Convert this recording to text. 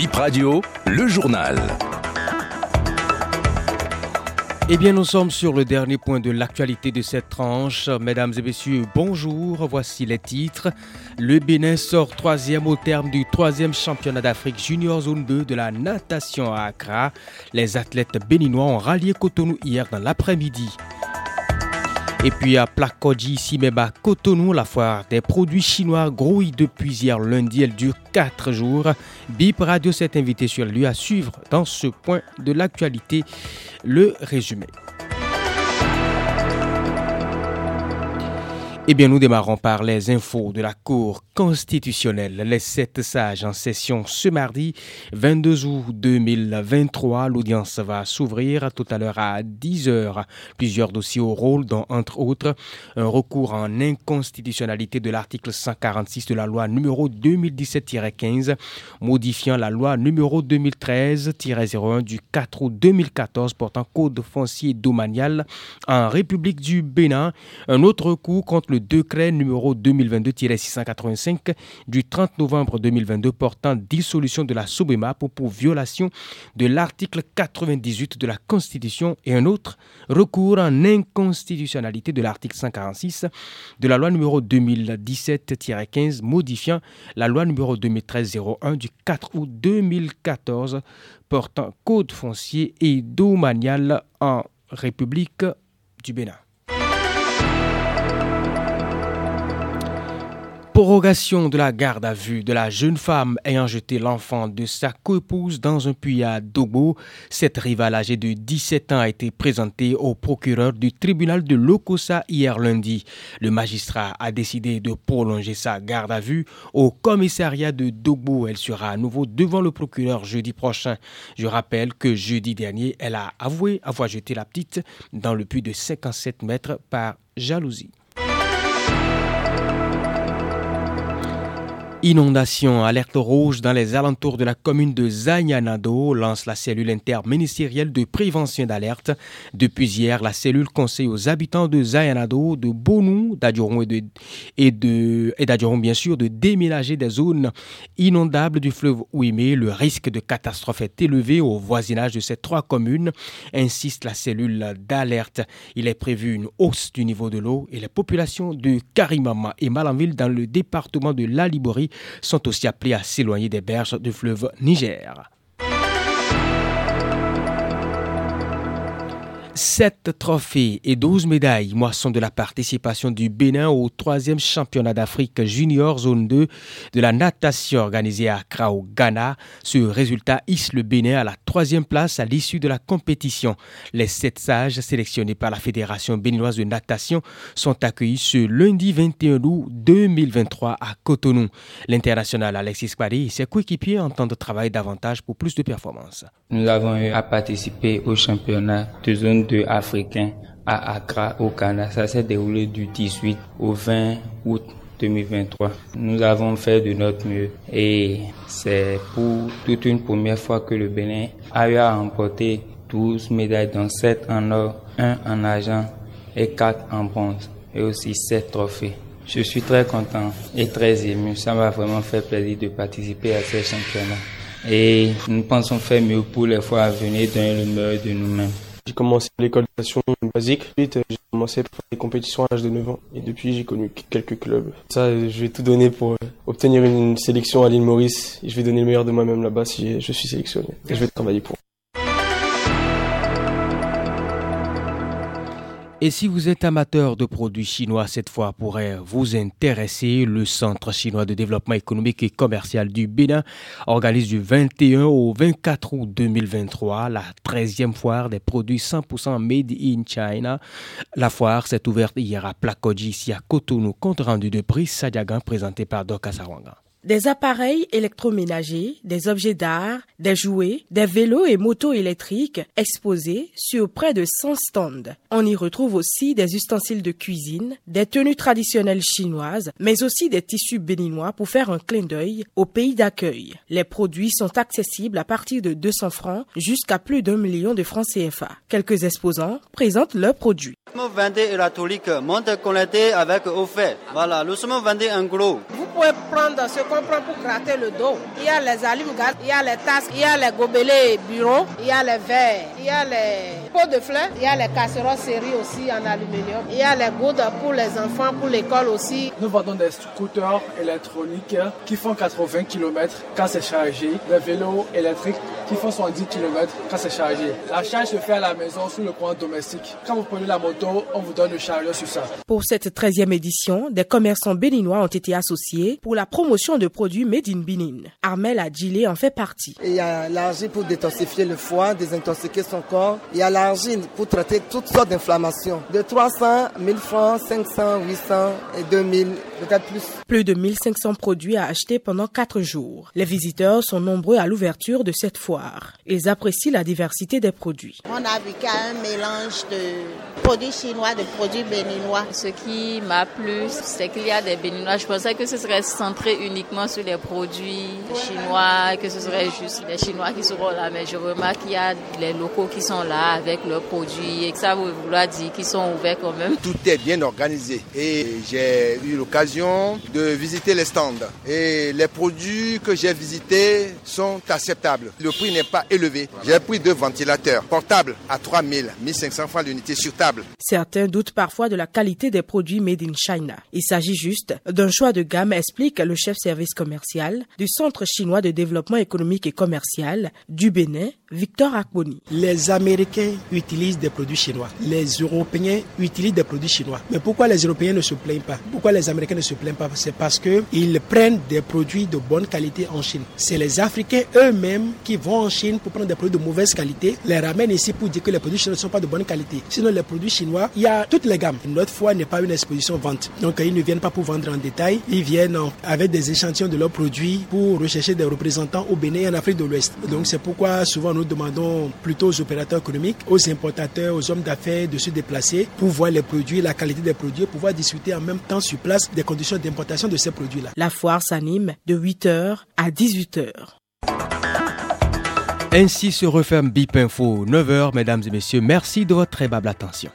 Bip Radio, le journal. Eh bien, nous sommes sur le dernier point de l'actualité de cette tranche. Mesdames et messieurs, bonjour. Voici les titres. Le Bénin sort troisième au terme du troisième championnat d'Afrique Junior Zone 2 de la natation à Accra. Les athlètes béninois ont rallié Cotonou hier dans l'après-midi. Et puis à Plakodji, ici même à Cotonou, la foire des produits chinois grouille depuis hier lundi. Elle dure 4 jours. Bip Radio s'est invité sur lui à suivre dans ce point de l'actualité le résumé. Eh bien, nous démarrons par les infos de la Cour constitutionnelle. Les sept sages en session ce mardi 22 août 2023. L'audience va s'ouvrir tout à l'heure à 10 heures. Plusieurs dossiers au rôle, dont entre autres un recours en inconstitutionnalité de l'article 146 de la loi numéro 2017-15, modifiant la loi numéro 2013-01 du 4 août 2014 portant code foncier domanial en République du Bénin. Un autre recours contre le décret numéro 2022-685 du 30 novembre 2022 portant dissolution de la SOBEMA pour, violation de l'article 98 de la Constitution et un autre recours en inconstitutionnalité de l'article 146 de la loi numéro 2017-15 modifiant la loi numéro 2013-01 du 4 août 2014 portant code foncier et domanial en République du Bénin. Prorogation de la garde à vue de la jeune femme ayant jeté l'enfant de sa coépouse dans un puits à Dogo. Cette rivale âgée de 17 ans a été présentée au procureur du tribunal de Lokosa hier lundi. Le magistrat a décidé de prolonger sa garde à vue au commissariat de Dogo. Elle sera à nouveau devant le procureur jeudi prochain. Je rappelle que jeudi dernier, elle a avoué avoir jeté la petite dans le puits de 57 mètres par jalousie. Inondation, alerte rouge dans les alentours de la commune de Zayanado, lance la cellule interministérielle de prévention d'alerte. Depuis hier, la cellule conseille aux habitants de Zayanado, de Bonou, d'Adjoron et de, et bien sûr, de déménager des zones inondables du fleuve Ouimé. Le risque de catastrophe est élevé au voisinage de ces trois communes, insiste la cellule d'alerte. Il est prévu une hausse du niveau de l'eau et les populations de Karimama et Malanville dans le département de la Liborie sont aussi appelés à s'éloigner des berges du fleuve Niger. Sept trophées et 12 médailles, moisson de la participation du Bénin au troisième championnat d'Afrique junior zone 2 de la natation organisée à Accra au Ghana. Ce résultat hisse le Bénin à la troisième place à l'issue de la compétition. Les sept sages sélectionnés par la Fédération béninoise de natation sont accueillis ce lundi 21 août 2023 à Cotonou. L'international Alexis Paris et ses coéquipiers entendent travailler davantage pour plus de performances. Nous avons eu à participer au championnat de zone africain à Accra au Ghana. Ça s'est déroulé du 18 au 20 août 2023. Nous avons fait de notre mieux et c'est pour toute une première fois que le Bénin a eu à remporter 12 médailles, dont 7 en or, 1 en argent et 4 en bronze et aussi 7 trophées. Je suis très content et très ému. Ça m'a vraiment fait plaisir de participer à ces championnats. Et nous pensons faire mieux pour les fois à venir donner le meilleur de nous-mêmes. J'ai commencé l'école de natation basique. Ensuite, j'ai commencé par les compétitions à l'âge de 9 ans. Et depuis, j'ai connu quelques clubs. Ça, je vais tout donner pour obtenir une sélection à l'île Maurice. Et je vais donner le meilleur de moi-même là-bas si je suis sélectionné. Et je vais travailler pour. Et si vous êtes amateur de produits chinois, cette fois pourrait vous intéresser. Le Centre chinois de développement économique et commercial du Bénin organise du 21 au 24 août 2023 la 13e foire des produits 100% made in China. La foire s'est ouverte hier à Plakodji, ici à Cotonou, compte rendu de prix Sadiagan présenté par Doc Sarwanga. Des appareils électroménagers, des objets d'art, des jouets, des vélos et motos électriques exposés sur près de 100 stands. On y retrouve aussi des ustensiles de cuisine, des tenues traditionnelles chinoises, mais aussi des tissus béninois pour faire un clin d'œil au pays d'accueil. Les produits sont accessibles à partir de 200 francs jusqu'à plus d'un million de francs CFA. Quelques exposants présentent leurs produits. Nous vendons avec Voilà, nous sommes vendés en gros. Prendre ce qu'on prend pour gratter le dos. Il y a les allumes-gaz, il y a les tasses, il y a les gobelets bureaux, il y a les verres, il y a les pots de fleurs, il y a les casseroles séries aussi en aluminium, il y a les gouttes pour les enfants, pour l'école aussi. Nous vendons des scooters électroniques qui font 80 km quand c'est chargé, des vélos électriques qui font 70 km quand c'est chargé. La charge se fait à la maison sous le courant domestique. Quand vous prenez la moto, on vous donne le chargeur sur ça. Pour cette 13e édition, des commerçants béninois ont été associés pour la promotion de produits made in Benin. Armel Adjilé en fait partie. Il y a l'argile pour détoxifier le foie, désintoxiquer son corps. Il y a l'argile pour traiter toutes sortes d'inflammations. De 300, 1000 francs, 500, 800 et 2000, peut-être plus. Plus de 1500 produits à acheter pendant 4 jours. Les visiteurs sont nombreux à l'ouverture de cette foire. Ils apprécient la diversité des produits. On a vu qu'il y a un mélange de produits chinois, de produits béninois. Ce qui m'a plu, c'est qu'il y a des béninois. Je pensais que ce serait centré uniquement sur les produits chinois, que ce serait juste les chinois qui seront là. Mais je remarque qu'il y a les locaux qui sont là avec leurs produits et que ça veut vouloir dire qu'ils sont ouverts quand même. Tout est bien organisé et j'ai eu l'occasion de visiter les stands. Et les produits que j'ai visités sont acceptables. Le prix n'est pas élevé. J'ai pris deux ventilateurs portables à 3000, 1500 francs l'unité sur table. Certains doutent parfois de la qualité des produits made in China. Il s'agit juste d'un choix de gamme, explique le chef service commercial du Centre chinois de développement économique et commercial du Bénin, Victor Akboni. Les Américains utilisent des produits chinois. Les Européens utilisent des produits chinois. Mais pourquoi les Européens ne se plaignent pas? Pourquoi les Américains ne se plaignent pas? C'est parce qu'ils prennent des produits de bonne qualité en Chine. C'est les Africains eux-mêmes qui vont en Chine pour prendre des produits de mauvaise qualité, les ramènent ici pour dire que les produits chinois ne sont pas de bonne qualité. Sinon, les produits chinois, il y a toutes les gammes. Notre fois n'est pas une exposition vente. Donc, ils ne viennent pas pour vendre en détail. Ils viennent avec des échantillons de leurs produits pour rechercher des représentants au Bénin et en Afrique de l'Ouest. Donc, c'est pourquoi souvent nous demandons plutôt aux opérateurs économiques, aux importateurs, aux hommes d'affaires de se déplacer pour voir les produits, la qualité des produits, pouvoir discuter en même temps sur place des conditions d'importation de ces produits-là. La foire s'anime de 8h à 18h. Ainsi se referme BIP Info 9h, mesdames et messieurs. Merci de votre aimable attention.